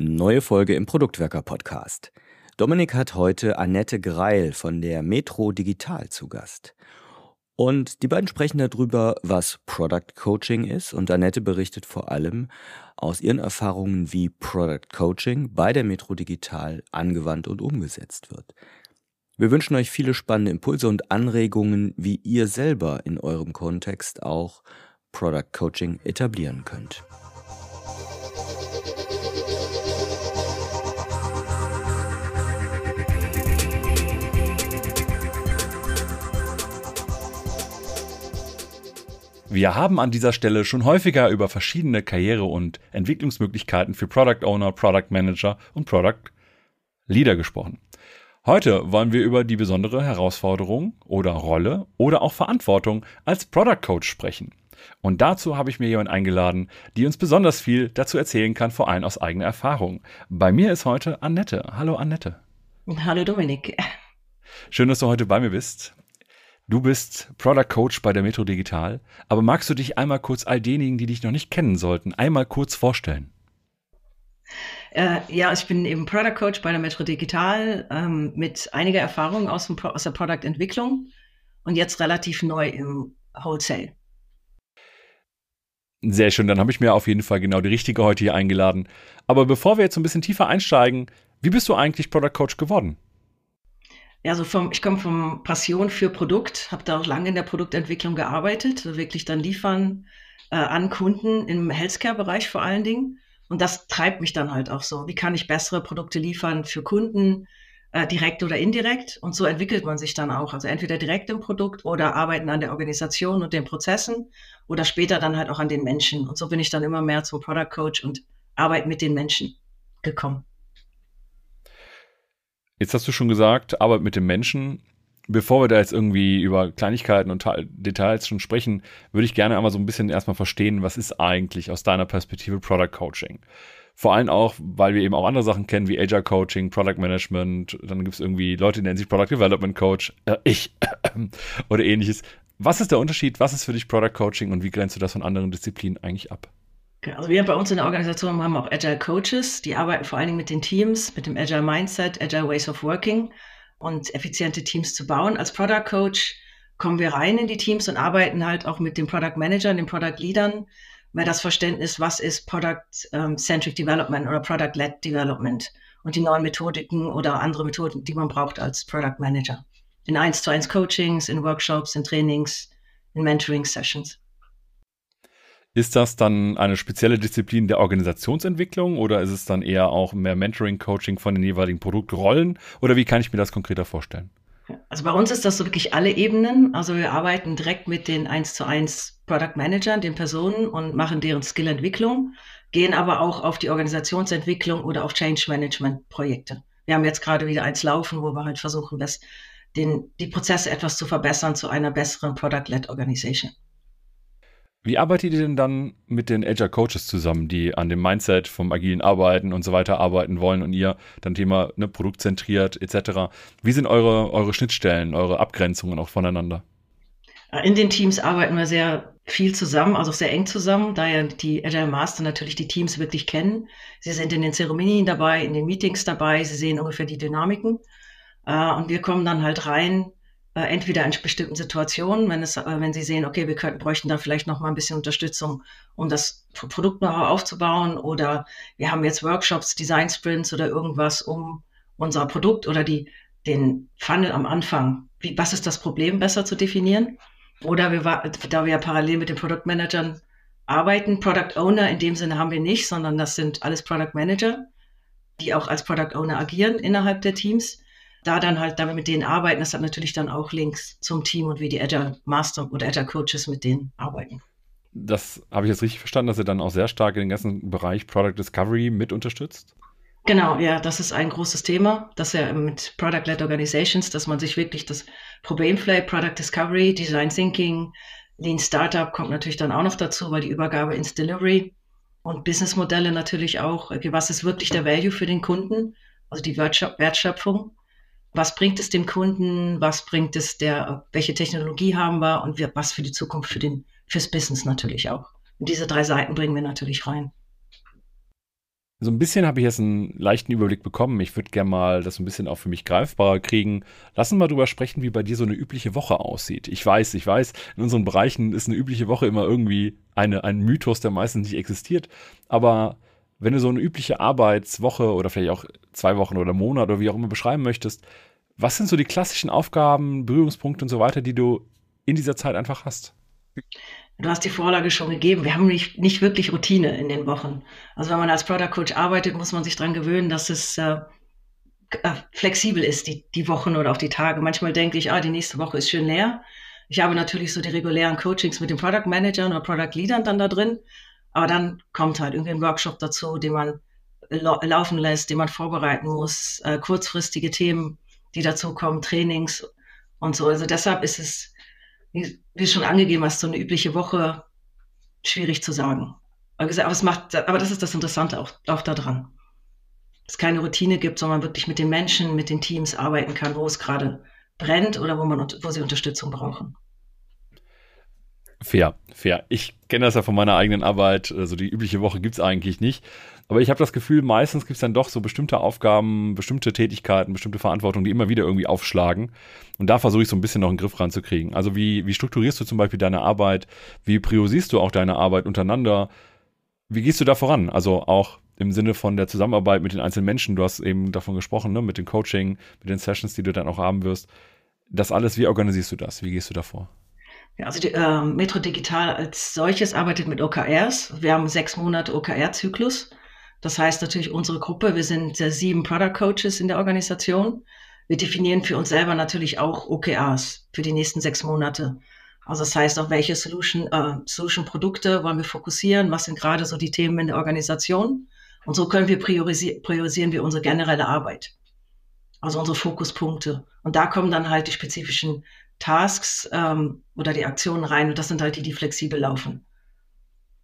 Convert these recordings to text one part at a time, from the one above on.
Neue Folge im Produktwerker Podcast. Dominik hat heute Annette Greil von der Metro Digital zu Gast. Und die beiden sprechen darüber, was Product Coaching ist. Und Annette berichtet vor allem aus ihren Erfahrungen, wie Product Coaching bei der Metro Digital angewandt und umgesetzt wird. Wir wünschen euch viele spannende Impulse und Anregungen, wie ihr selber in eurem Kontext auch Product Coaching etablieren könnt. Wir haben an dieser Stelle schon häufiger über verschiedene Karriere- und Entwicklungsmöglichkeiten für Product Owner, Product Manager und Product Leader gesprochen. Heute wollen wir über die besondere Herausforderung oder Rolle oder auch Verantwortung als Product Coach sprechen. Und dazu habe ich mir jemanden eingeladen, die uns besonders viel dazu erzählen kann, vor allem aus eigener Erfahrung. Bei mir ist heute Annette. Hallo Annette. Hallo Dominik. Schön, dass du heute bei mir bist. Du bist Product Coach bei der Metro Digital, aber magst du dich einmal kurz all denjenigen, die dich noch nicht kennen sollten, einmal kurz vorstellen? Äh, ja, ich bin eben Product Coach bei der Metro Digital ähm, mit einiger Erfahrung aus, dem, aus der Product-Entwicklung und jetzt relativ neu im Wholesale. Sehr schön, dann habe ich mir auf jeden Fall genau die richtige heute hier eingeladen. Aber bevor wir jetzt ein bisschen tiefer einsteigen, wie bist du eigentlich Product Coach geworden? Ja, so vom, ich komme vom Passion für Produkt, habe da auch lange in der Produktentwicklung gearbeitet, wirklich dann liefern äh, an Kunden im Healthcare-Bereich vor allen Dingen. Und das treibt mich dann halt auch so. Wie kann ich bessere Produkte liefern für Kunden, äh, direkt oder indirekt? Und so entwickelt man sich dann auch. Also entweder direkt im Produkt oder arbeiten an der Organisation und den Prozessen oder später dann halt auch an den Menschen. Und so bin ich dann immer mehr zum Product Coach und arbeite mit den Menschen gekommen. Jetzt hast du schon gesagt, Arbeit mit dem Menschen. Bevor wir da jetzt irgendwie über Kleinigkeiten und Details schon sprechen, würde ich gerne einmal so ein bisschen erstmal verstehen, was ist eigentlich aus deiner Perspektive Product Coaching? Vor allem auch, weil wir eben auch andere Sachen kennen wie Agile Coaching, Product Management, dann gibt es irgendwie Leute, die nennen sich Product Development Coach, äh, ich oder ähnliches. Was ist der Unterschied? Was ist für dich Product Coaching und wie grenzt du das von anderen Disziplinen eigentlich ab? Also wir bei uns in der Organisation haben auch Agile Coaches, die arbeiten vor allen Dingen mit den Teams, mit dem Agile Mindset, Agile Ways of Working und effiziente Teams zu bauen. Als Product Coach kommen wir rein in die Teams und arbeiten halt auch mit den Product Managern, den Product Leadern, weil das Verständnis, was ist Product-Centric ähm, Development oder Product-Led Development und die neuen Methodiken oder andere Methoden, die man braucht als Product Manager. In 1 zu 1 Coachings, in Workshops, in Trainings, in Mentoring-Sessions. Ist das dann eine spezielle Disziplin der Organisationsentwicklung oder ist es dann eher auch mehr Mentoring, Coaching von den jeweiligen Produktrollen? Oder wie kann ich mir das konkreter vorstellen? Also bei uns ist das so wirklich alle Ebenen. Also wir arbeiten direkt mit den 1 zu 1 Product Managern, den Personen und machen deren Skillentwicklung, gehen aber auch auf die Organisationsentwicklung oder auf Change Management Projekte. Wir haben jetzt gerade wieder eins laufen, wo wir halt versuchen, das, den, die Prozesse etwas zu verbessern zu einer besseren Product-led Organization. Wie arbeitet ihr denn dann mit den Agile Coaches zusammen, die an dem Mindset vom agilen Arbeiten und so weiter arbeiten wollen und ihr dann Thema ne, produktzentriert etc. Wie sind eure, eure Schnittstellen, eure Abgrenzungen auch voneinander? In den Teams arbeiten wir sehr viel zusammen, also sehr eng zusammen, da ja die Agile Master natürlich die Teams wirklich kennen. Sie sind in den Zeremonien dabei, in den Meetings dabei, sie sehen ungefähr die Dynamiken. Äh, und wir kommen dann halt rein äh, entweder in bestimmten Situationen, wenn, es, äh, wenn sie sehen, okay, wir könnten, bräuchten da vielleicht noch mal ein bisschen Unterstützung, um das Produkt noch aufzubauen oder wir haben jetzt Workshops, Design Sprints oder irgendwas, um unser Produkt oder die, den Funnel am Anfang, wie, was ist das Problem, besser zu definieren. Oder wir, da wir ja parallel mit den Produktmanagern arbeiten, Product Owner in dem Sinne haben wir nicht, sondern das sind alles Product Manager, die auch als Product Owner agieren innerhalb der Teams da dann halt damit mit denen arbeiten, das hat natürlich dann auch Links zum Team und wie die Agile Master oder Agile Coaches mit denen arbeiten. Das habe ich jetzt richtig verstanden, dass ihr dann auch sehr stark in den ganzen Bereich Product Discovery mit unterstützt? Genau, ja, das ist ein großes Thema, dass ja mit Product-led Organizations, dass man sich wirklich das Problemfly, Product Discovery, Design Thinking, Lean Startup kommt natürlich dann auch noch dazu, weil die Übergabe ins Delivery und Businessmodelle natürlich auch, was ist wirklich der Value für den Kunden, also die Wertschöpfung was bringt es dem Kunden, was bringt es der, welche Technologie haben wir und wir, was für die Zukunft für den, fürs Business natürlich auch. Und diese drei Seiten bringen wir natürlich rein. So ein bisschen habe ich jetzt einen leichten Überblick bekommen. Ich würde gerne mal das ein bisschen auch für mich greifbarer kriegen. Lass uns mal drüber sprechen, wie bei dir so eine übliche Woche aussieht. Ich weiß, ich weiß, in unseren Bereichen ist eine übliche Woche immer irgendwie eine, ein Mythos, der meistens nicht existiert. Aber wenn du so eine übliche Arbeitswoche oder vielleicht auch zwei Wochen oder Monat oder wie auch immer beschreiben möchtest, was sind so die klassischen Aufgaben, Berührungspunkte und so weiter, die du in dieser Zeit einfach hast? Du hast die Vorlage schon gegeben. Wir haben nicht, nicht wirklich Routine in den Wochen. Also wenn man als Product Coach arbeitet, muss man sich daran gewöhnen, dass es äh, äh, flexibel ist, die, die Wochen oder auch die Tage. Manchmal denke ich, ah, die nächste Woche ist schön leer. Ich habe natürlich so die regulären Coachings mit den Product Managern oder Product Leadern dann da drin. Aber dann kommt halt irgendwie ein Workshop dazu, den man laufen lässt, den man vorbereiten muss, äh, kurzfristige Themen, die dazu kommen, Trainings und so. Also deshalb ist es wie, wie schon angegeben hast, so eine übliche Woche schwierig zu sagen. Aber, es macht, aber das ist das Interessante auch, auch daran. Dass es keine Routine gibt, sondern man wirklich mit den Menschen, mit den Teams arbeiten kann, wo es gerade brennt oder wo, man, wo sie Unterstützung brauchen. Fair, fair. Ich kenne das ja von meiner eigenen Arbeit. Also die übliche Woche gibt es eigentlich nicht. Aber ich habe das Gefühl, meistens gibt es dann doch so bestimmte Aufgaben, bestimmte Tätigkeiten, bestimmte Verantwortung, die immer wieder irgendwie aufschlagen. Und da versuche ich so ein bisschen noch einen Griff ranzukriegen. Also wie, wie strukturierst du zum Beispiel deine Arbeit? Wie priorisierst du auch deine Arbeit untereinander? Wie gehst du da voran? Also auch im Sinne von der Zusammenarbeit mit den einzelnen Menschen. Du hast eben davon gesprochen, ne? mit dem Coaching, mit den Sessions, die du dann auch haben wirst. Das alles, wie organisierst du das? Wie gehst du davor? Ja, also die, äh, Metro Digital als solches arbeitet mit OKRs. Wir haben sechs Monate OKR-Zyklus. Das heißt natürlich unsere Gruppe, wir sind äh, sieben Product Coaches in der Organisation. Wir definieren für uns selber natürlich auch OKRs für die nächsten sechs Monate. Also das heißt, auf welche Solution, äh, Solution Produkte wollen wir fokussieren? Was sind gerade so die Themen in der Organisation? Und so können wir priorisi priorisieren wir unsere generelle Arbeit. Also unsere Fokuspunkte. Und da kommen dann halt die spezifischen Tasks ähm, oder die Aktionen rein. Und das sind halt die, die flexibel laufen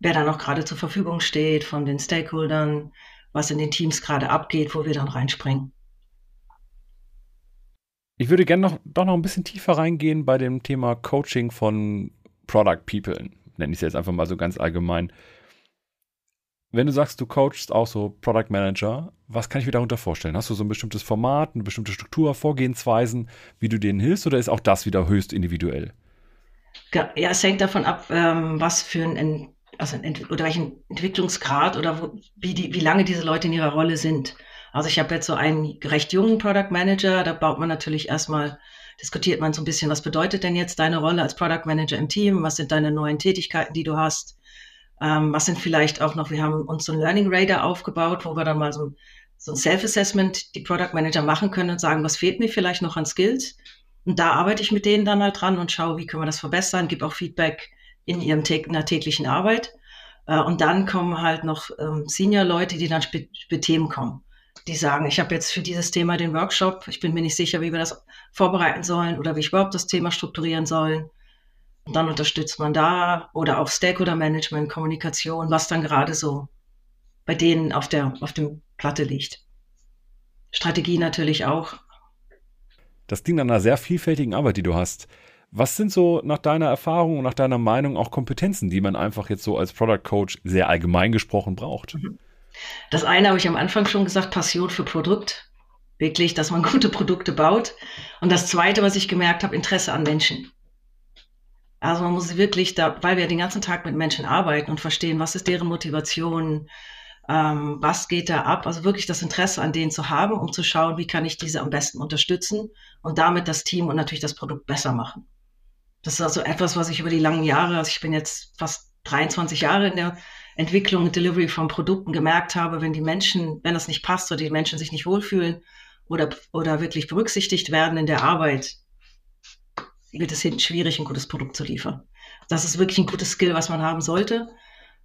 wer da noch gerade zur Verfügung steht von den Stakeholdern, was in den Teams gerade abgeht, wo wir dann reinspringen. Ich würde gerne noch, doch noch ein bisschen tiefer reingehen bei dem Thema Coaching von Product People. Nenne ich es jetzt einfach mal so ganz allgemein. Wenn du sagst, du coachst auch so Product Manager, was kann ich mir darunter vorstellen? Hast du so ein bestimmtes Format, eine bestimmte Struktur, Vorgehensweisen, wie du denen hilfst, oder ist auch das wieder höchst individuell? Ja, es hängt davon ab, ähm, was für ein also oder welchen Entwicklungsgrad oder wo, wie, die, wie lange diese Leute in ihrer Rolle sind. Also ich habe jetzt so einen recht jungen Product Manager, da baut man natürlich erstmal, diskutiert man so ein bisschen, was bedeutet denn jetzt deine Rolle als Product Manager im Team, was sind deine neuen Tätigkeiten, die du hast, ähm, was sind vielleicht auch noch, wir haben uns so ein Learning Radar aufgebaut, wo wir dann mal so, so ein Self-Assessment die Product Manager machen können und sagen, was fehlt mir vielleicht noch an Skills. Und da arbeite ich mit denen dann halt dran und schaue, wie können wir das verbessern, gebe auch Feedback, in ihrem in der täglichen Arbeit. Äh, und dann kommen halt noch ähm, Senior-Leute, die dann mit Themen kommen. Die sagen, ich habe jetzt für dieses Thema den Workshop, ich bin mir nicht sicher, wie wir das vorbereiten sollen oder wie ich überhaupt das Thema strukturieren sollen. Und dann unterstützt man da oder auch Stakeholder-Management, Kommunikation, was dann gerade so bei denen auf der auf dem Platte liegt. Strategie natürlich auch. Das klingt an einer sehr vielfältigen Arbeit, die du hast. Was sind so nach deiner Erfahrung und nach deiner Meinung auch Kompetenzen, die man einfach jetzt so als Product Coach sehr allgemein gesprochen braucht? Mhm. Das eine habe ich am Anfang schon gesagt, Passion für Produkt. Wirklich, dass man gute Produkte baut. Und das zweite, was ich gemerkt habe, Interesse an Menschen. Also man muss wirklich, da, weil wir den ganzen Tag mit Menschen arbeiten und verstehen, was ist deren Motivation, ähm, was geht da ab. Also wirklich das Interesse an denen zu haben, um zu schauen, wie kann ich diese am besten unterstützen und damit das Team und natürlich das Produkt besser machen. Das ist also etwas, was ich über die langen Jahre, also ich bin jetzt fast 23 Jahre in der Entwicklung und Delivery von Produkten gemerkt habe, wenn die Menschen, wenn das nicht passt oder die Menschen sich nicht wohlfühlen oder, oder wirklich berücksichtigt werden in der Arbeit, wird es hinten schwierig, ein gutes Produkt zu liefern. Das ist wirklich ein gutes Skill, was man haben sollte.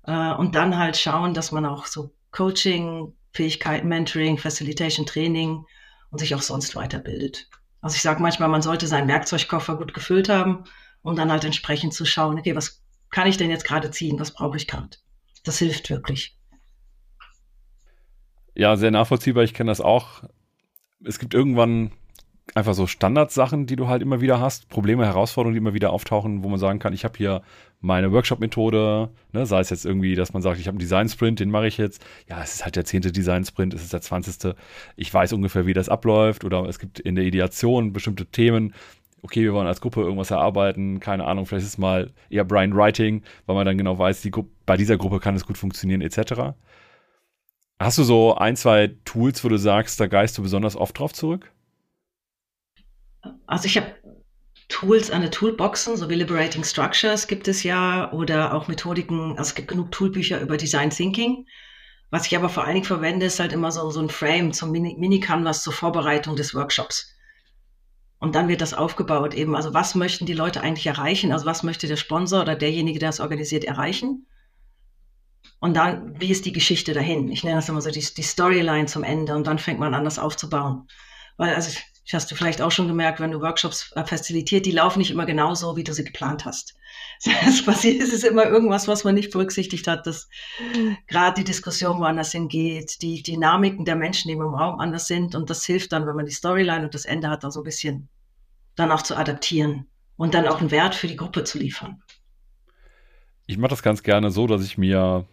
Äh, und dann halt schauen, dass man auch so Coaching, Fähigkeiten, Mentoring, Facilitation, Training und sich auch sonst weiterbildet. Also ich sage manchmal, man sollte seinen Werkzeugkoffer gut gefüllt haben um dann halt entsprechend zu schauen, okay, was kann ich denn jetzt gerade ziehen, was brauche ich gerade? Das hilft wirklich. Ja, sehr nachvollziehbar. Ich kenne das auch. Es gibt irgendwann einfach so Standardsachen, die du halt immer wieder hast, Probleme, Herausforderungen, die immer wieder auftauchen, wo man sagen kann, ich habe hier meine Workshop-Methode, ne, sei es jetzt irgendwie, dass man sagt, ich habe einen Design-Sprint, den mache ich jetzt. Ja, es ist halt der zehnte Design-Sprint, es ist der zwanzigste. Ich weiß ungefähr, wie das abläuft oder es gibt in der Ideation bestimmte Themen. Okay, wir wollen als Gruppe irgendwas erarbeiten, keine Ahnung, vielleicht ist es mal eher Brian Writing, weil man dann genau weiß, die bei dieser Gruppe kann es gut funktionieren, etc. Hast du so ein, zwei Tools, wo du sagst, da geist du besonders oft drauf zurück? Also ich habe Tools, eine Toolboxen, so wie Liberating Structures gibt es ja oder auch Methodiken, also es gibt genug Toolbücher über Design Thinking. Was ich aber vor allen Dingen verwende, ist halt immer so, so ein Frame zum Mini-Canvas zur Vorbereitung des Workshops. Und dann wird das aufgebaut eben. Also was möchten die Leute eigentlich erreichen? Also was möchte der Sponsor oder derjenige, der es organisiert, erreichen? Und dann, wie ist die Geschichte dahin? Ich nenne das immer so die, die Storyline zum Ende und dann fängt man an, das aufzubauen. Weil, also ich, hast du vielleicht auch schon gemerkt, wenn du Workshops äh, facilitiert, die laufen nicht immer genauso, wie du sie geplant hast. Es passiert, es ist immer irgendwas, was man nicht berücksichtigt hat, dass gerade die Diskussion woanders hingeht, die Dynamiken der Menschen, die im Raum anders sind. Und das hilft dann, wenn man die Storyline und das Ende hat, dann so ein bisschen dann auch zu adaptieren und dann auch einen Wert für die Gruppe zu liefern. Ich mache das ganz gerne so, dass ich mir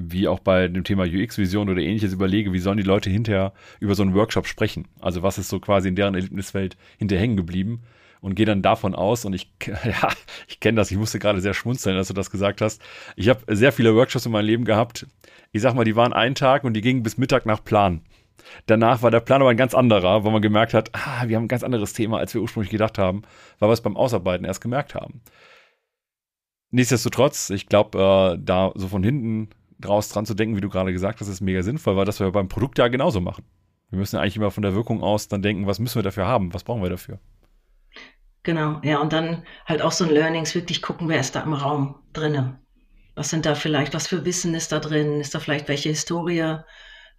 wie auch bei dem Thema UX-Vision oder ähnliches überlege, wie sollen die Leute hinterher über so einen Workshop sprechen? Also was ist so quasi in deren Erlebniswelt hinterher hängen geblieben? Und gehe dann davon aus, und ich, ja, ich kenne das, ich musste gerade sehr schmunzeln, dass du das gesagt hast. Ich habe sehr viele Workshops in meinem Leben gehabt. Ich sag mal, die waren einen Tag und die gingen bis Mittag nach Plan. Danach war der Plan aber ein ganz anderer, wo man gemerkt hat, ah, wir haben ein ganz anderes Thema, als wir ursprünglich gedacht haben, weil wir es beim Ausarbeiten erst gemerkt haben. Nichtsdestotrotz, ich glaube, äh, da so von hinten draus dran zu denken, wie du gerade gesagt hast, ist mega sinnvoll, weil das wir beim Produkt ja genauso machen. Wir müssen eigentlich immer von der Wirkung aus dann denken, was müssen wir dafür haben, was brauchen wir dafür. Genau, ja, und dann halt auch so ein Learnings, wirklich gucken, wer ist da im Raum drinne. Was sind da vielleicht, was für Wissen ist da drin? Ist da vielleicht welche Historie?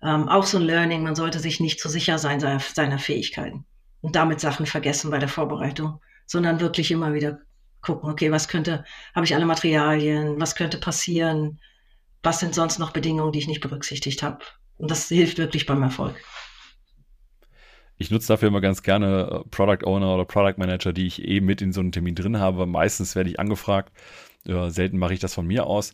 Ähm, auch so ein Learning, man sollte sich nicht zu sicher sein seiner, seiner Fähigkeiten und damit Sachen vergessen bei der Vorbereitung, sondern wirklich immer wieder gucken, okay, was könnte, habe ich alle Materialien, was könnte passieren, was sind sonst noch Bedingungen, die ich nicht berücksichtigt habe. Und das hilft wirklich beim Erfolg. Ich nutze dafür immer ganz gerne äh, Product Owner oder Product Manager, die ich eben mit in so einem Termin drin habe. Meistens werde ich angefragt. selten mache ich das von mir aus.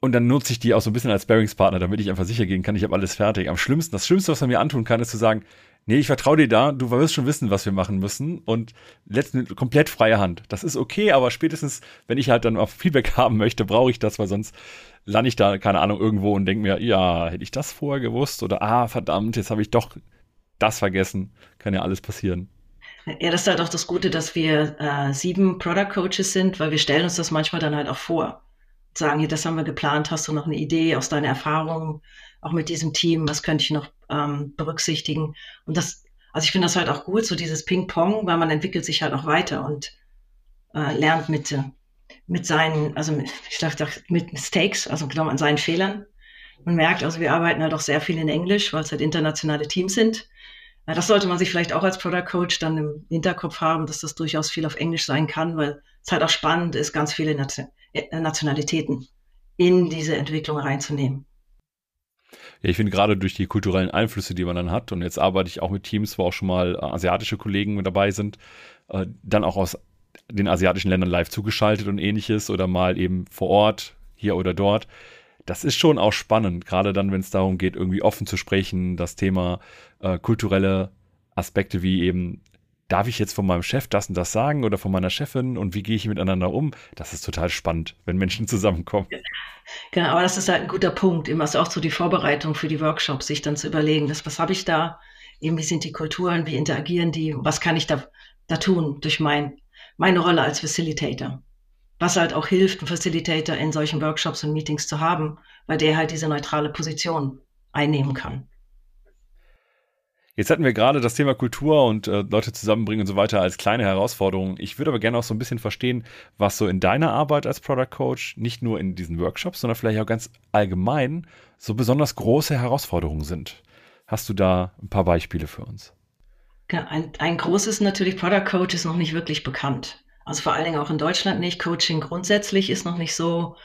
Und dann nutze ich die auch so ein bisschen als Bearingspartner, damit ich einfach sicher gehen kann, ich habe alles fertig. Am schlimmsten, das Schlimmste, was man mir antun kann, ist zu sagen, nee, ich vertraue dir da, du wirst schon wissen, was wir machen müssen und letztendlich komplett freie Hand. Das ist okay, aber spätestens, wenn ich halt dann auch Feedback haben möchte, brauche ich das, weil sonst lande ich da, keine Ahnung, irgendwo und denke mir, ja, hätte ich das vorher gewusst oder ah, verdammt, jetzt habe ich doch das vergessen. Kann ja alles passieren. Ja, das ist halt auch das Gute, dass wir äh, sieben Product Coaches sind, weil wir stellen uns das manchmal dann halt auch vor. Sagen, hier, das haben wir geplant, hast du noch eine Idee aus deiner Erfahrung, auch mit diesem Team, was könnte ich noch ähm, berücksichtigen. Und das, also ich finde das halt auch gut, so dieses Ping-Pong, weil man entwickelt sich halt auch weiter und äh, lernt mit, mit seinen, also mit, ich dachte mit Mistakes, also genau an seinen Fehlern. Man merkt, also wir arbeiten halt auch sehr viel in Englisch, weil es halt internationale Teams sind. Das sollte man sich vielleicht auch als Product Coach dann im Hinterkopf haben, dass das durchaus viel auf Englisch sein kann, weil es halt auch spannend ist, ganz viele äh, Nationalitäten in diese Entwicklung reinzunehmen. Ja, ich finde gerade durch die kulturellen Einflüsse, die man dann hat, und jetzt arbeite ich auch mit Teams, wo auch schon mal äh, asiatische Kollegen dabei sind, äh, dann auch aus den asiatischen Ländern live zugeschaltet und ähnliches oder mal eben vor Ort, hier oder dort. Das ist schon auch spannend, gerade dann, wenn es darum geht, irgendwie offen zu sprechen, das Thema äh, kulturelle Aspekte wie eben darf ich jetzt von meinem Chef das und das sagen oder von meiner Chefin und wie gehe ich miteinander um? Das ist total spannend, wenn Menschen zusammenkommen. Genau, aber das ist halt ein guter Punkt, immer auch so die Vorbereitung für die Workshops, sich dann zu überlegen, das, was habe ich da, eben wie sind die Kulturen, wie interagieren die, was kann ich da, da tun durch mein, meine Rolle als Facilitator. Was halt auch hilft, einen Facilitator in solchen Workshops und Meetings zu haben, weil der halt diese neutrale Position einnehmen kann. Jetzt hatten wir gerade das Thema Kultur und äh, Leute zusammenbringen und so weiter als kleine Herausforderung. Ich würde aber gerne auch so ein bisschen verstehen, was so in deiner Arbeit als Product Coach, nicht nur in diesen Workshops, sondern vielleicht auch ganz allgemein, so besonders große Herausforderungen sind. Hast du da ein paar Beispiele für uns? ein, ein großes natürlich Product Coach ist noch nicht wirklich bekannt. Also vor allen Dingen auch in Deutschland nicht. Coaching grundsätzlich ist noch nicht so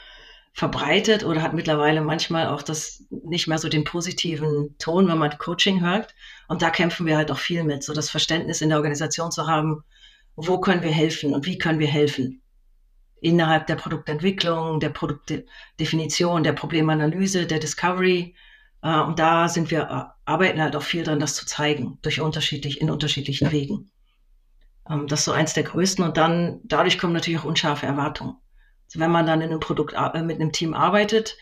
verbreitet oder hat mittlerweile manchmal auch das nicht mehr so den positiven Ton, wenn man Coaching hört. Und da kämpfen wir halt auch viel mit, so das Verständnis in der Organisation zu haben, wo können wir helfen und wie können wir helfen. Innerhalb der Produktentwicklung, der Produktdefinition, der Problemanalyse, der Discovery. Äh, und da sind wir, äh, arbeiten halt auch viel dran, das zu zeigen, durch unterschiedlich, in unterschiedlichen Wegen. Ähm, das ist so eins der größten. Und dann, dadurch kommen natürlich auch unscharfe Erwartungen. Also wenn man dann in einem Produkt äh, mit einem Team arbeitet,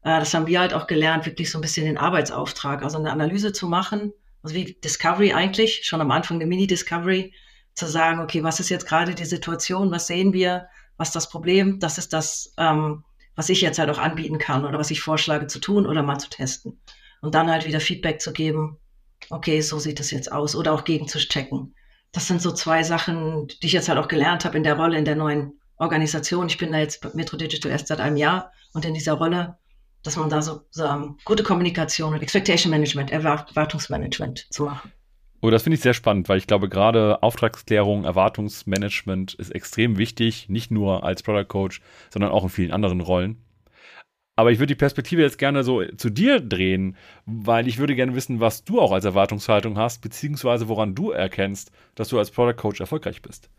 das haben wir halt auch gelernt, wirklich so ein bisschen den Arbeitsauftrag, also eine Analyse zu machen, also wie Discovery eigentlich, schon am Anfang der Mini-Discovery, zu sagen, okay, was ist jetzt gerade die Situation, was sehen wir, was ist das Problem, das ist das, ähm, was ich jetzt halt auch anbieten kann oder was ich vorschlage zu tun oder mal zu testen. Und dann halt wieder Feedback zu geben, okay, so sieht es jetzt aus oder auch gegen zu checken das sind so zwei Sachen, die ich jetzt halt auch gelernt habe in der Rolle in der neuen Organisation. Ich bin da jetzt bei Metro Digital erst seit einem Jahr und in dieser Rolle, dass man da so, so ähm, gute Kommunikation und Expectation Management, Erwartungsmanagement zu machen. Oh, das finde ich sehr spannend, weil ich glaube, gerade Auftragsklärung, Erwartungsmanagement ist extrem wichtig, nicht nur als Product Coach, sondern auch in vielen anderen Rollen. Aber ich würde die Perspektive jetzt gerne so zu dir drehen, weil ich würde gerne wissen, was du auch als Erwartungshaltung hast, beziehungsweise woran du erkennst, dass du als Product Coach erfolgreich bist.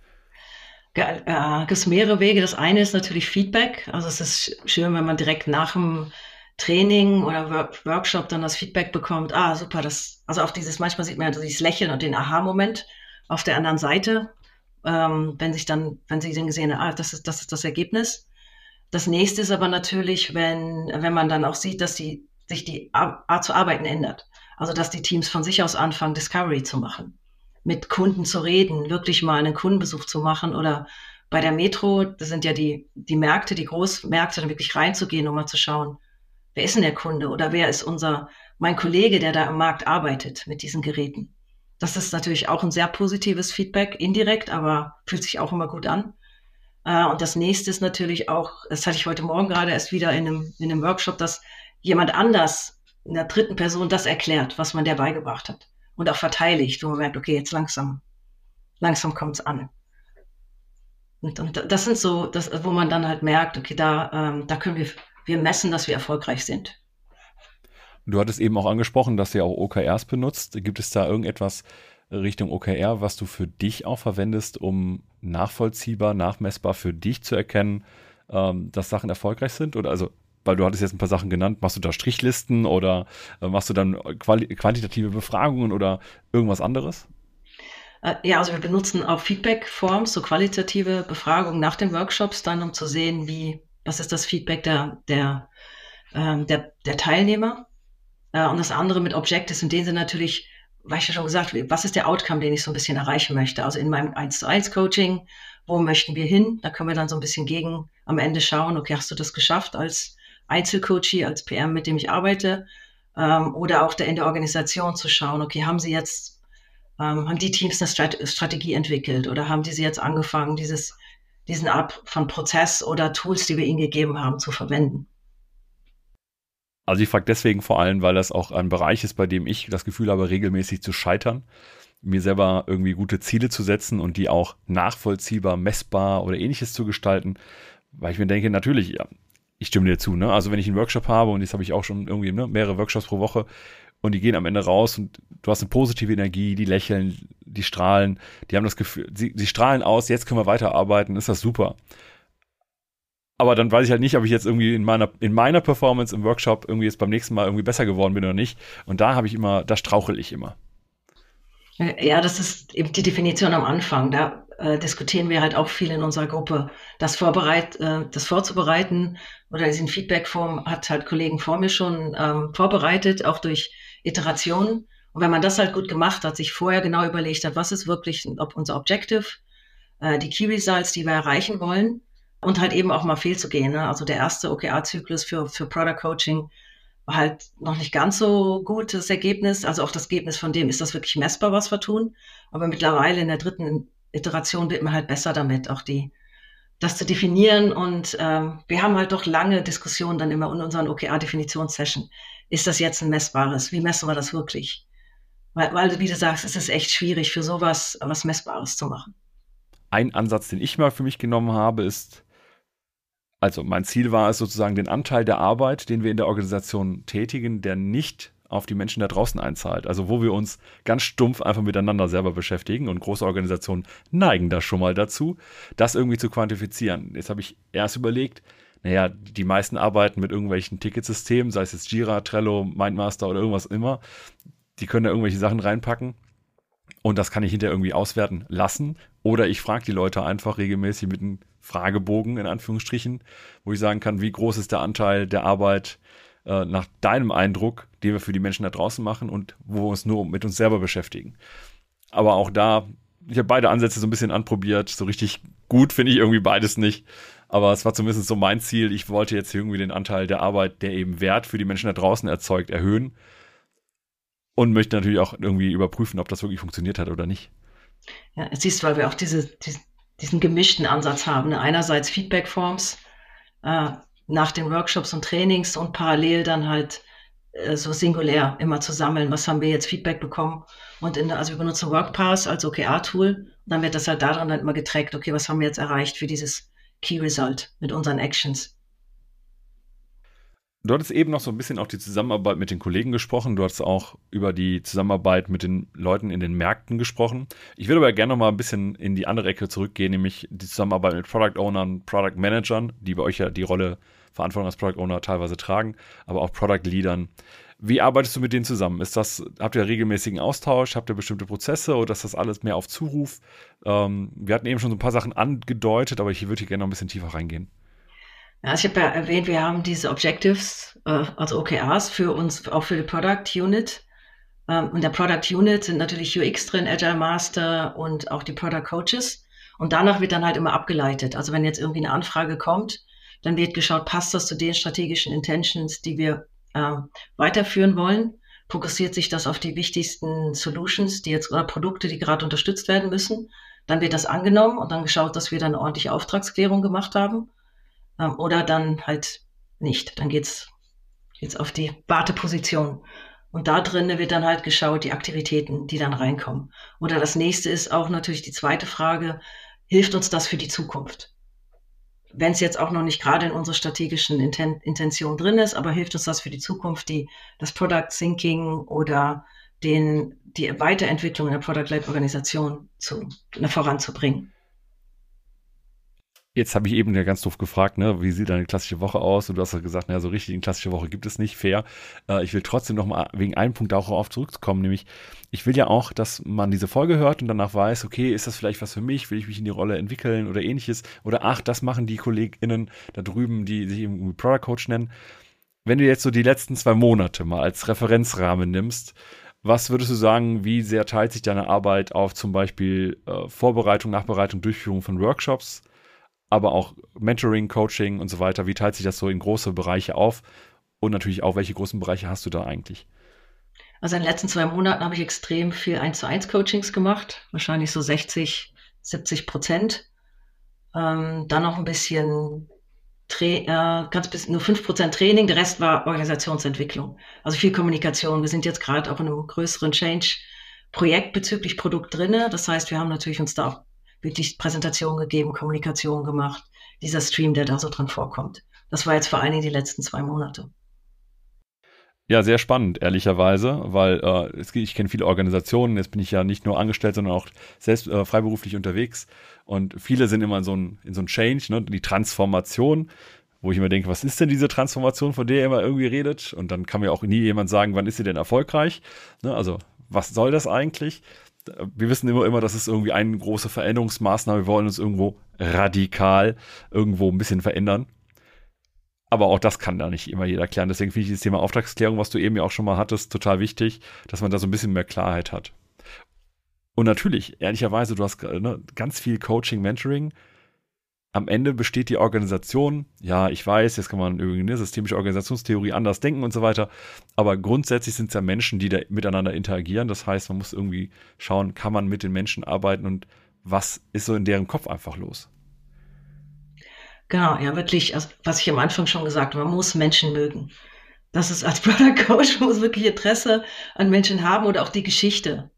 Geil. Äh, gibt mehrere Wege. Das eine ist natürlich Feedback. Also es ist schön, wenn man direkt nach dem Training oder Work Workshop dann das Feedback bekommt. Ah, super. Das, also auf dieses, manchmal sieht man ja dieses Lächeln und den Aha-Moment auf der anderen Seite, ähm, wenn sich dann, wenn sie dann gesehen, ah, das ist, das ist das Ergebnis. Das nächste ist aber natürlich, wenn, wenn man dann auch sieht, dass die, sich die Art zu arbeiten ändert. Also, dass die Teams von sich aus anfangen, Discovery zu machen, mit Kunden zu reden, wirklich mal einen Kundenbesuch zu machen oder bei der Metro, das sind ja die, die Märkte, die Großmärkte, dann wirklich reinzugehen, um mal zu schauen, wer ist denn der Kunde oder wer ist unser, mein Kollege, der da im Markt arbeitet mit diesen Geräten. Das ist natürlich auch ein sehr positives Feedback, indirekt, aber fühlt sich auch immer gut an. Äh, und das nächste ist natürlich auch, das hatte ich heute Morgen gerade erst wieder in einem, in einem Workshop, dass jemand anders in der dritten Person das erklärt, was man der beigebracht hat. Und auch verteidigt, wo man merkt, okay, jetzt langsam, langsam kommt es an. Und, und, das sind so, das, wo man dann halt merkt, okay, da, ähm, da können wir, wir messen, dass wir erfolgreich sind. Du hattest eben auch angesprochen, dass ihr auch OKRs benutzt. Gibt es da irgendetwas, Richtung OKR, was du für dich auch verwendest, um nachvollziehbar, nachmessbar für dich zu erkennen, ähm, dass Sachen erfolgreich sind? Oder also, weil du hattest jetzt ein paar Sachen genannt, machst du da Strichlisten oder äh, machst du dann quali quantitative Befragungen oder irgendwas anderes? Äh, ja, also wir benutzen auch Feedback-Forms, so qualitative Befragungen nach den Workshops, dann um zu sehen, wie, was ist das Feedback der, der, ähm, der, der Teilnehmer. Äh, und das andere mit Objectives, in denen sie natürlich weil ich ja schon gesagt, was ist der Outcome, den ich so ein bisschen erreichen möchte? Also in meinem 1 zu 1 Coaching, wo möchten wir hin? Da können wir dann so ein bisschen gegen am Ende schauen, okay, hast du das geschafft als Einzelcoachie, als PM, mit dem ich arbeite? Ähm, oder auch der, in der Organisation zu schauen, okay, haben sie jetzt, ähm, haben die Teams eine Strat Strategie entwickelt oder haben die sie jetzt angefangen, dieses, diesen Art von Prozess oder Tools, die wir ihnen gegeben haben, zu verwenden? Also ich frage deswegen vor allem, weil das auch ein Bereich ist, bei dem ich das Gefühl habe, regelmäßig zu scheitern, mir selber irgendwie gute Ziele zu setzen und die auch nachvollziehbar, messbar oder ähnliches zu gestalten, weil ich mir denke, natürlich, ja, ich stimme dir zu, ne? Also wenn ich einen Workshop habe und jetzt habe ich auch schon irgendwie ne, mehrere Workshops pro Woche und die gehen am Ende raus und du hast eine positive Energie, die lächeln, die strahlen, die haben das Gefühl, sie, sie strahlen aus, jetzt können wir weiterarbeiten, ist das super aber dann weiß ich halt nicht, ob ich jetzt irgendwie in meiner, in meiner Performance im Workshop irgendwie jetzt beim nächsten Mal irgendwie besser geworden bin oder nicht. Und da habe ich immer, da strauchel ich immer. Ja, das ist eben die Definition am Anfang. Da äh, diskutieren wir halt auch viel in unserer Gruppe. Das, vorbereit, äh, das vorzubereiten oder diesen Feedbackform hat halt Kollegen vor mir schon ähm, vorbereitet, auch durch Iterationen. Und wenn man das halt gut gemacht hat, sich vorher genau überlegt hat, was ist wirklich ob unser Objective, äh, die Key Results, die wir erreichen wollen, und halt eben auch mal fehlzugehen. Ne? Also der erste OKR-Zyklus für, für Product Coaching war halt noch nicht ganz so gut, das Ergebnis. Also auch das Ergebnis von dem, ist das wirklich messbar, was wir tun? Aber mittlerweile in der dritten Iteration wird man halt besser damit, auch die, das zu definieren. Und ähm, wir haben halt doch lange Diskussionen dann immer in unseren OKR-Definitionssession. Ist das jetzt ein messbares? Wie messen wir das wirklich? Weil, weil, wie du sagst, es ist echt schwierig, für sowas was Messbares zu machen. Ein Ansatz, den ich mal für mich genommen habe, ist, Also mein Ziel war es sozusagen, den Anteil der Arbeit, den wir in der Organisation tätigen, der nicht auf die Menschen da draußen einzahlt. Also wo wir uns ganz stumpf einfach miteinander selber beschäftigen und große Organisationen neigen da schon mal dazu, das irgendwie zu quantifizieren. Jetzt habe ich erst überlegt, naja, die meisten arbeiten mit irgendwelchen Ticketsystemen, sei es jetzt Jira, Trello, Mindmaster oder irgendwas immer. Die können da irgendwelche Sachen reinpacken. Und das kann ich hinterher irgendwie auswerten lassen. Oder ich frage die Leute einfach regelmäßig mit einem Fragebogen, in Anführungsstrichen, wo ich sagen kann, wie groß ist der Anteil der Arbeit äh, nach deinem Eindruck, den wir für die Menschen da draußen machen und wo wir uns nur mit uns selber beschäftigen. Aber auch da, ich habe beide Ansätze so ein bisschen anprobiert. So richtig gut finde ich irgendwie beides nicht. Aber es war zumindest so mein Ziel. Ich wollte jetzt irgendwie den Anteil der Arbeit, der eben Wert für die Menschen da draußen erzeugt, erhöhen. Und möchte natürlich auch irgendwie überprüfen, ob das wirklich funktioniert hat oder nicht. Ja, siehst, weil wir auch diese, diesen, diesen gemischten Ansatz haben. Ne? Einerseits Feedback-Forms, äh, nach den Workshops und Trainings und parallel dann halt äh, so singulär immer zu sammeln, was haben wir jetzt Feedback bekommen. Und in, also wir benutzen WorkPass als OKR-Tool. Dann wird das halt daran dann immer getrackt, okay, was haben wir jetzt erreicht für dieses Key Result mit unseren Actions. Du hattest eben noch so ein bisschen auch die Zusammenarbeit mit den Kollegen gesprochen. Du hattest auch über die Zusammenarbeit mit den Leuten in den Märkten gesprochen. Ich würde aber gerne noch mal ein bisschen in die andere Ecke zurückgehen, nämlich die Zusammenarbeit mit Product Ownern, Product Managern, die bei euch ja die Rolle Verantwortung als Product Owner teilweise tragen, aber auch Product Leadern. Wie arbeitest du mit denen zusammen? Ist das, habt ihr regelmäßigen Austausch? Habt ihr bestimmte Prozesse oder ist das alles mehr auf Zuruf? Ähm, wir hatten eben schon so ein paar Sachen angedeutet, aber ich würde hier gerne noch ein bisschen tiefer reingehen. Ja, ich habe ja erwähnt, wir haben diese Objectives, äh, also OKRs für uns, auch für die Product Unit. Ähm, und der Product Unit sind natürlich UX drin, Agile Master und auch die Product Coaches. Und danach wird dann halt immer abgeleitet. Also wenn jetzt irgendwie eine Anfrage kommt, dann wird geschaut, passt das zu den strategischen Intentions, die wir äh, weiterführen wollen? Fokussiert sich das auf die wichtigsten Solutions, die jetzt oder Produkte, die gerade unterstützt werden müssen? Dann wird das angenommen und dann geschaut, dass wir dann ordentliche Auftragsklärung gemacht haben. Ähm, oder dann halt nicht. Dann geht's geht's auf die Warteposition. Und da drinnen wird dann halt geschaut, die Aktivitäten, die dann reinkommen. Oder das nächste ist auch natürlich die zweite Frage, hilft uns das für die Zukunft? Wenn es jetzt auch noch nicht gerade in unserer strategischen Inten Intention drin ist, aber hilft uns das für die Zukunft, die, das Product Thinking oder den, die Weiterentwicklung in der Product-Led-Organisation zu, voranzubringen. Jetzt habe ich eben ja ganz doof gefragt, ne, wie sieht eine klassische Woche aus? Und du hast ja gesagt, naja, so richtig eine klassische Woche gibt es nicht, fair. Äh, ich will trotzdem noch mal wegen einem Punkt darauf zurückkommen, nämlich ich will ja auch, dass man diese Folge hört und danach weiß, okay, ist das vielleicht was für mich? Will ich mich in die Rolle entwickeln oder ähnliches? Oder ach, das machen die KollegInnen da drüben, die sich irgendwie Product Coach nennen. Wenn du jetzt so die letzten zwei Monate mal als Referenzrahmen nimmst, was würdest du sagen, wie sehr teilt sich deine Arbeit auf zum Beispiel äh, Vorbereitung, Nachbereitung, Durchführung von Workshops? Aber auch Mentoring, Coaching und so weiter. Wie teilt sich das so in große Bereiche auf? Und natürlich auch, welche großen Bereiche hast du da eigentlich? Also in den letzten zwei Monaten habe ich extrem viel 1 zu 1 Coachings gemacht, wahrscheinlich so 60, 70 Prozent. Ähm, dann noch ein bisschen, Tra äh, ganz bisschen, nur 5 Prozent Training, der Rest war Organisationsentwicklung. Also viel Kommunikation. Wir sind jetzt gerade auch in einem größeren Change-Projekt bezüglich Produkt drinne. Das heißt, wir haben natürlich uns da auch wirklich Präsentation gegeben, Kommunikation gemacht. Dieser Stream, der da so drin vorkommt. Das war jetzt vor allen Dingen die letzten zwei Monate. Ja, sehr spannend, ehrlicherweise, weil äh, ich kenne viele Organisationen, jetzt bin ich ja nicht nur angestellt, sondern auch selbst äh, freiberuflich unterwegs. Und viele sind immer in so ein, in so Change, ne, die Transformation, wo ich immer denke, was ist denn diese Transformation, von der ihr immer irgendwie redet? Und dann kann mir auch nie jemand sagen, wann ist sie denn erfolgreich? Ne, also, was soll das eigentlich? Wir wissen immer, immer, das ist irgendwie eine große Veränderungsmaßnahme. Wir wollen uns irgendwo radikal irgendwo ein bisschen verändern. Aber auch das kann da nicht immer jeder klären. Deswegen finde ich das Thema Auftragsklärung, was du eben ja auch schon mal hattest, total wichtig, dass man da so ein bisschen mehr Klarheit hat. Und natürlich, ehrlicherweise, du hast ne, ganz viel Coaching, Mentoring am Ende besteht die Organisation, ja, ich weiß, jetzt kann man irgendwie eine systemische Organisationstheorie anders denken und so weiter, aber grundsätzlich sind es ja Menschen, die da miteinander interagieren. Das heißt, man muss irgendwie schauen, kann man mit den Menschen arbeiten und was ist so in deren Kopf einfach los? Genau, ja, wirklich, also, was ich am Anfang schon gesagt habe, man muss Menschen mögen. Das ist als Product Coach, man muss wirklich Interesse an Menschen haben oder auch die Geschichte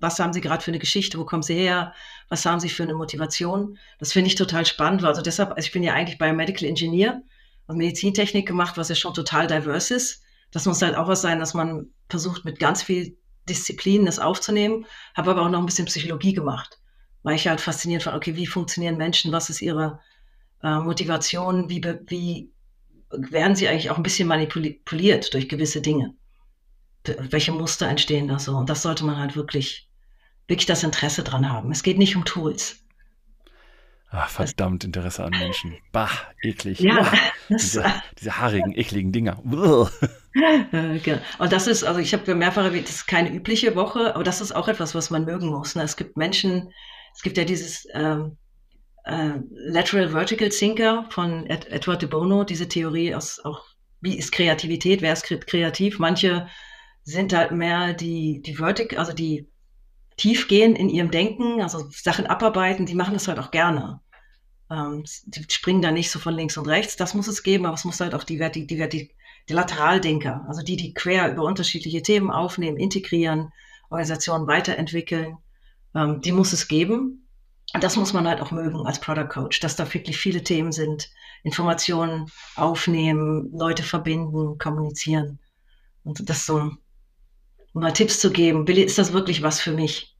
was haben sie gerade für eine Geschichte, wo kommen sie her, was haben sie für eine Motivation. Das finde ich total spannend. Also deshalb, also ich bin ja eigentlich Biomedical Engineer und Medizintechnik gemacht, was ja schon total diverse ist. Das muss halt auch was sein, dass man versucht, mit ganz viel Disziplinen das aufzunehmen, habe aber auch noch ein bisschen Psychologie gemacht, weil ich halt fasziniert war, okay, wie funktionieren Menschen, was ist ihre äh, Motivation, wie, wie werden sie eigentlich auch ein bisschen manipuliert durch gewisse Dinge? Welche Muster entstehen da so? Und das sollte man halt wirklich, wirklich das Interesse dran haben. Es geht nicht um Tools. Ach, verdammt Interesse an Menschen. Bah, eklig. Ja, diese, diese haarigen, ekligen Dinger. genau. Und das ist, also ich habe mehrfach erwähnt, das ist keine übliche Woche, aber das ist auch etwas, was man mögen muss. Ne? Es gibt Menschen, es gibt ja dieses ähm, äh, Lateral Vertical Thinker von Ed Edward de Bono, diese Theorie aus auch, wie ist Kreativität, wer ist kreativ? Manche sind halt mehr die, die Vertical, also die tief gehen in ihrem Denken, also Sachen abarbeiten, die machen das halt auch gerne. Ähm, die springen da nicht so von links und rechts, das muss es geben, aber es muss halt auch die, die, die, die, die Lateraldenker, also die, die quer über unterschiedliche Themen aufnehmen, integrieren, Organisationen weiterentwickeln, ähm, die muss es geben. Und das muss man halt auch mögen als Product Coach, dass da wirklich viele Themen sind, Informationen aufnehmen, Leute verbinden, kommunizieren. Und das so, um mal Tipps zu geben, ist das wirklich was für mich?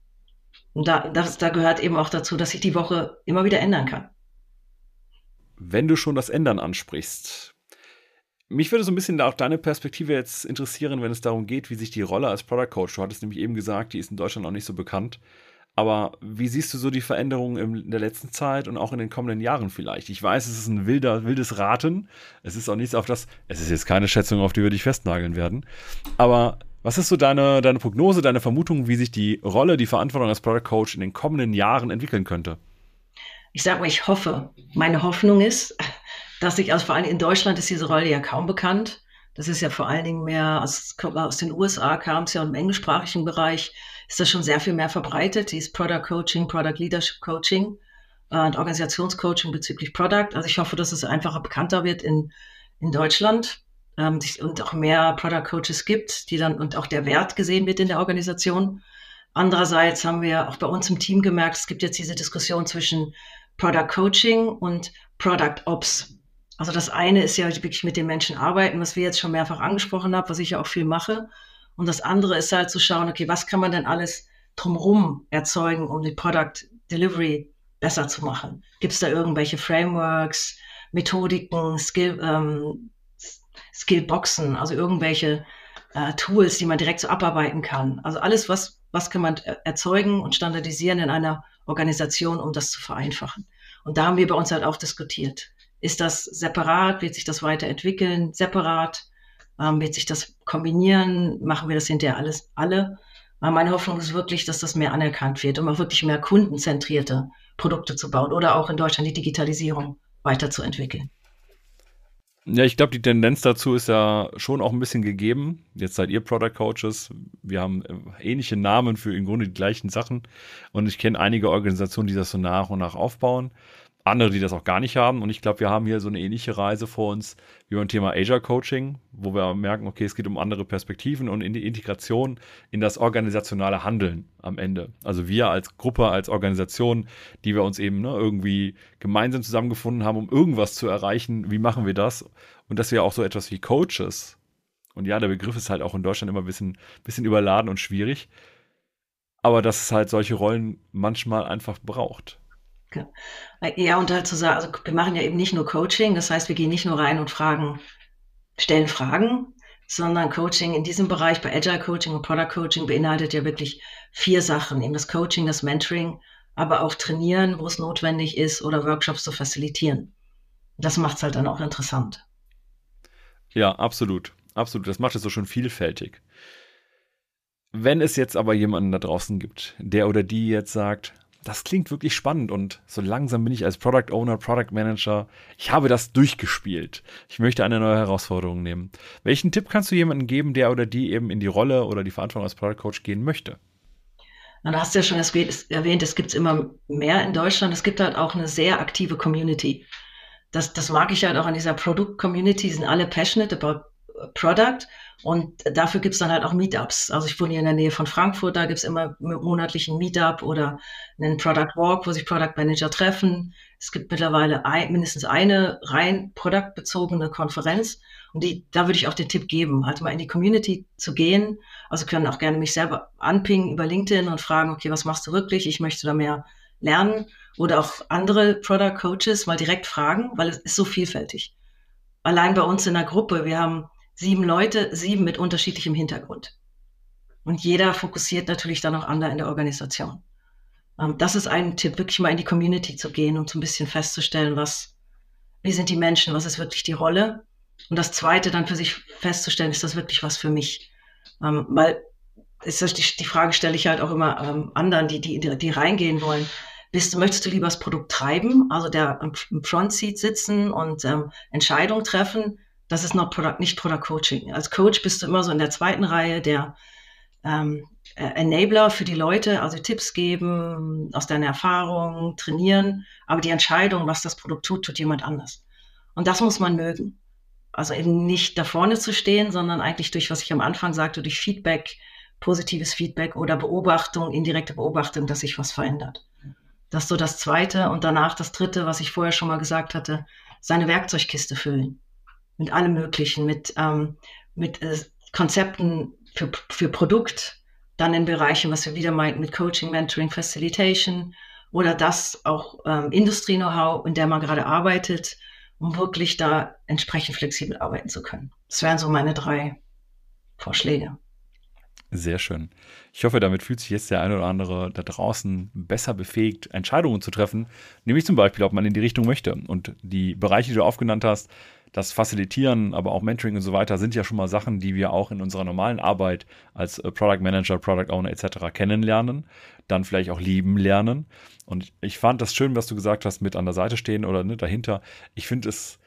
Und da, das, da gehört eben auch dazu, dass ich die Woche immer wieder ändern kann. Wenn du schon das Ändern ansprichst, mich würde so ein bisschen auch deine Perspektive jetzt interessieren, wenn es darum geht, wie sich die Rolle als Product Coach, du hattest nämlich eben gesagt, die ist in Deutschland noch nicht so bekannt, aber wie siehst du so die Veränderungen in der letzten Zeit und auch in den kommenden Jahren vielleicht? Ich weiß, es ist ein wilder, wildes Raten. Es ist auch nichts auf das, es ist jetzt keine Schätzung, auf die wir dich festnageln werden. Aber was ist so deine, deine Prognose, deine Vermutung, wie sich die Rolle, die Verantwortung als Product Coach in den kommenden Jahren entwickeln könnte? Ich sage mal, ich hoffe. Meine Hoffnung ist, dass sich, also vor allem in Deutschland ist diese Rolle ja kaum bekannt. Das ist ja vor allen Dingen mehr, aus, aus den USA kam es ja im englischsprachigen Bereich, ist das schon sehr viel mehr verbreitet, dieses Product Coaching, Product Leadership Coaching äh, und Organisationscoaching bezüglich Product. Also ich hoffe, dass es einfacher bekannter wird in, in Deutschland ähm, und auch mehr Product Coaches gibt, die dann und auch der Wert gesehen wird in der Organisation. Andererseits haben wir auch bei uns im Team gemerkt, es gibt jetzt diese Diskussion zwischen Product Coaching und Product Ops. Also das eine ist ja wirklich mit den Menschen arbeiten, was wir jetzt schon mehrfach angesprochen haben, was ich ja auch viel mache. Und das andere ist halt zu schauen, okay, was kann man denn alles drumherum erzeugen, um die Product Delivery besser zu machen? Gibt es da irgendwelche Frameworks, Methodiken, Skill, ähm, Skillboxen, also irgendwelche äh, Tools, die man direkt so abarbeiten kann. Also alles, was, was kann man erzeugen und standardisieren in einer Organisation, um das zu vereinfachen. Und da haben wir bei uns halt auch diskutiert. Ist das separat? Wird sich das weiterentwickeln? Separat? Ähm, wird sich das kombinieren? Machen wir das hinterher alles alle? Aber meine Hoffnung ist wirklich, dass das mehr anerkannt wird, um auch wirklich mehr kundenzentrierte Produkte zu bauen oder auch in Deutschland die Digitalisierung weiterzuentwickeln. Ja, ich glaube, die Tendenz dazu ist ja schon auch ein bisschen gegeben. Jetzt seid ihr Product Coaches. Wir haben äh, ähnliche Namen für im Grunde die gleichen Sachen. Und ich kenne einige Organisationen, die das so nach und nach aufbauen andere, die das auch gar nicht haben. Und ich glaube, wir haben hier so eine ähnliche Reise vor uns wie beim Thema Asia Coaching, wo wir merken, okay, es geht um andere Perspektiven und in die Integration in das organisationale Handeln am Ende. Also wir als Gruppe, als Organisation, die wir uns eben ne, irgendwie gemeinsam zusammengefunden haben, um irgendwas zu erreichen. Wie machen wir das? Und dass wir auch so etwas wie Coaches, und ja, der Begriff ist halt auch in Deutschland immer ein bisschen, bisschen überladen und schwierig, aber dass es halt solche Rollen manchmal einfach braucht. Ja, und halt zu sagen, also wir machen ja eben nicht nur Coaching, das heißt, wir gehen nicht nur rein und fragen, stellen Fragen, sondern Coaching in diesem Bereich bei Agile Coaching und Product Coaching beinhaltet ja wirklich vier Sachen, eben das Coaching, das Mentoring, aber auch trainieren, wo es notwendig ist oder Workshops zu facilitieren. Das macht es halt dann auch interessant. Ja, absolut. Absolut. Das macht es so schon vielfältig. Wenn es jetzt aber jemanden da draußen gibt, der oder die jetzt sagt, das klingt wirklich spannend und so langsam bin ich als Product Owner, Product Manager, ich habe das durchgespielt. Ich möchte eine neue Herausforderung nehmen. Welchen Tipp kannst du jemandem geben, der oder die eben in die Rolle oder die Verantwortung als Product Coach gehen möchte? Na, du hast ja schon erwähnt, es gibt immer mehr in Deutschland. Es gibt halt auch eine sehr aktive Community. Das, das mag ich halt auch an dieser Produkt-Community. Die sind alle passionate about Product. Und dafür gibt's dann halt auch Meetups. Also ich wohne hier in der Nähe von Frankfurt, da gibt's immer monatlichen Meetup oder einen Product Walk, wo sich Product Manager treffen. Es gibt mittlerweile ein, mindestens eine rein produktbezogene Konferenz. Und die, da würde ich auch den Tipp geben, halt mal in die Community zu gehen. Also können auch gerne mich selber anpingen über LinkedIn und fragen, okay, was machst du wirklich? Ich möchte da mehr lernen. Oder auch andere Product Coaches mal direkt fragen, weil es ist so vielfältig. Allein bei uns in der Gruppe, wir haben sieben Leute, sieben mit unterschiedlichem Hintergrund. Und jeder fokussiert natürlich dann auch andere in der Organisation. Ähm, das ist ein Tipp, wirklich mal in die Community zu gehen und so ein bisschen festzustellen, was, wie sind die Menschen, was ist wirklich die Rolle. Und das zweite dann für sich festzustellen, ist das wirklich was für mich? Ähm, weil ist das die, die Frage stelle ich halt auch immer ähm, anderen, die, die, die reingehen wollen. Bist, möchtest du lieber das Produkt treiben, also der im Front Seat sitzen und ähm, Entscheidungen treffen? Das ist noch Product, nicht Product Coaching. Als Coach bist du immer so in der zweiten Reihe der ähm, äh, Enabler für die Leute, also Tipps geben, aus deiner Erfahrung trainieren, aber die Entscheidung, was das Produkt tut, tut jemand anders. Und das muss man mögen. Also eben nicht da vorne zu stehen, sondern eigentlich durch, was ich am Anfang sagte, durch Feedback, positives Feedback oder Beobachtung, indirekte Beobachtung, dass sich was verändert. Das ist so das Zweite. Und danach das Dritte, was ich vorher schon mal gesagt hatte, seine Werkzeugkiste füllen. Mit allem Möglichen, mit, ähm, mit äh, Konzepten für, für Produkt, dann in Bereichen, was wir wieder meinten, mit Coaching, Mentoring, Facilitation oder das auch ähm, Industrie-Know-how, in der man gerade arbeitet, um wirklich da entsprechend flexibel arbeiten zu können. Das wären so meine drei Vorschläge. Sehr schön. Ich hoffe, damit fühlt sich jetzt der eine oder andere da draußen besser befähigt, Entscheidungen zu treffen. Nämlich zum Beispiel, ob man in die Richtung möchte. Und die Bereiche, die du aufgenannt hast, das Facilitieren, aber auch Mentoring und so weiter, sind ja schon mal Sachen, die wir auch in unserer normalen Arbeit als äh, Product Manager, Product Owner etc. kennenlernen, dann vielleicht auch lieben lernen. Und ich fand das schön, was du gesagt hast, mit an der Seite stehen oder ne, dahinter. Ich finde es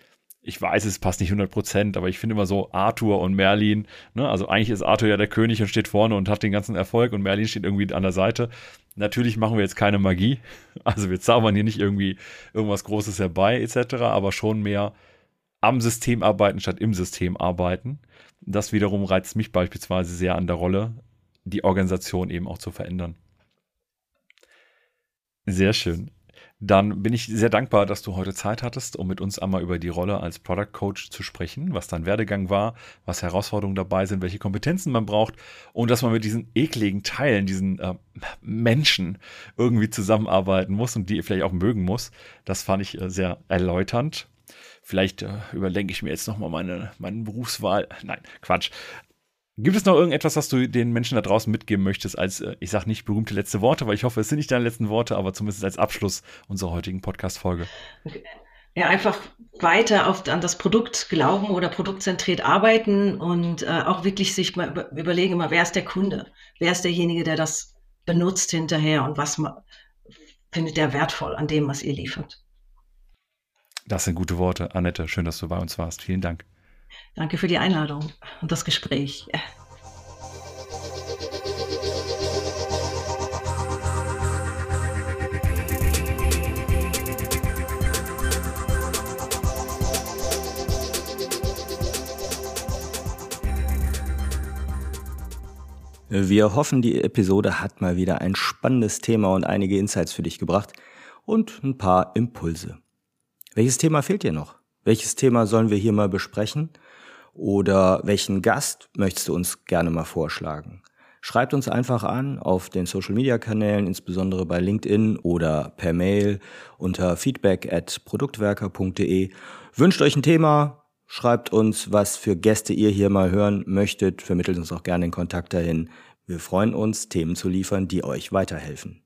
ich weiß, es passt nicht 100 Prozent, aber ich finde immer so Arthur und Merlin, ne? also eigentlich ist Arthur ja der König und steht vorne und hat den ganzen Erfolg und Merlin steht irgendwie an der Seite. Natürlich machen wir jetzt keine Magie, also wir zaubern hier nicht irgendwie irgendwas Großes herbei etc., aber schon mehr am System arbeiten statt im System arbeiten. Das wiederum reizt mich beispielsweise sehr an der Rolle, die Organisation eben auch zu verändern. Sehr schön. Dann bin ich sehr dankbar, dass du heute Zeit hattest, um mit uns einmal über die Rolle als Product Coach zu sprechen, was dein Werdegang war, was Herausforderungen dabei sind, welche Kompetenzen man braucht und dass man mit diesen ekligen Teilen, diesen äh, Menschen irgendwie zusammenarbeiten muss und die vielleicht auch mögen muss. Das fand ich äh, sehr erläuternd. Vielleicht äh, überdenke ich mir jetzt nochmal meine, meine Berufswahl. Nein, Quatsch. Gibt es noch irgendetwas, was du den Menschen da draußen mitgeben möchtest, als, äh, ich sage nicht berühmte letzte Worte, weil ich hoffe, es sind nicht deine letzten Worte, aber zumindest als Abschluss unserer heutigen Podcast-Folge? Ja, einfach weiter auf, an das Produkt glauben oder produktzentriert arbeiten und äh, auch wirklich sich mal über, überlegen, immer, wer ist der Kunde? Wer ist derjenige, der das benutzt hinterher und was findet der wertvoll an dem, was ihr liefert? Das sind gute Worte, Annette. Schön, dass du bei uns warst. Vielen Dank. Danke für die Einladung und das Gespräch. Wir hoffen, die Episode hat mal wieder ein spannendes Thema und einige Insights für dich gebracht und ein paar Impulse. Welches Thema fehlt dir noch? Welches Thema sollen wir hier mal besprechen? Oder welchen Gast möchtest du uns gerne mal vorschlagen? Schreibt uns einfach an auf den Social Media Kanälen, insbesondere bei LinkedIn oder per Mail unter feedback at produktwerker.de. Wünscht euch ein Thema, schreibt uns, was für Gäste ihr hier mal hören möchtet, vermittelt uns auch gerne den Kontakt dahin. Wir freuen uns, Themen zu liefern, die euch weiterhelfen.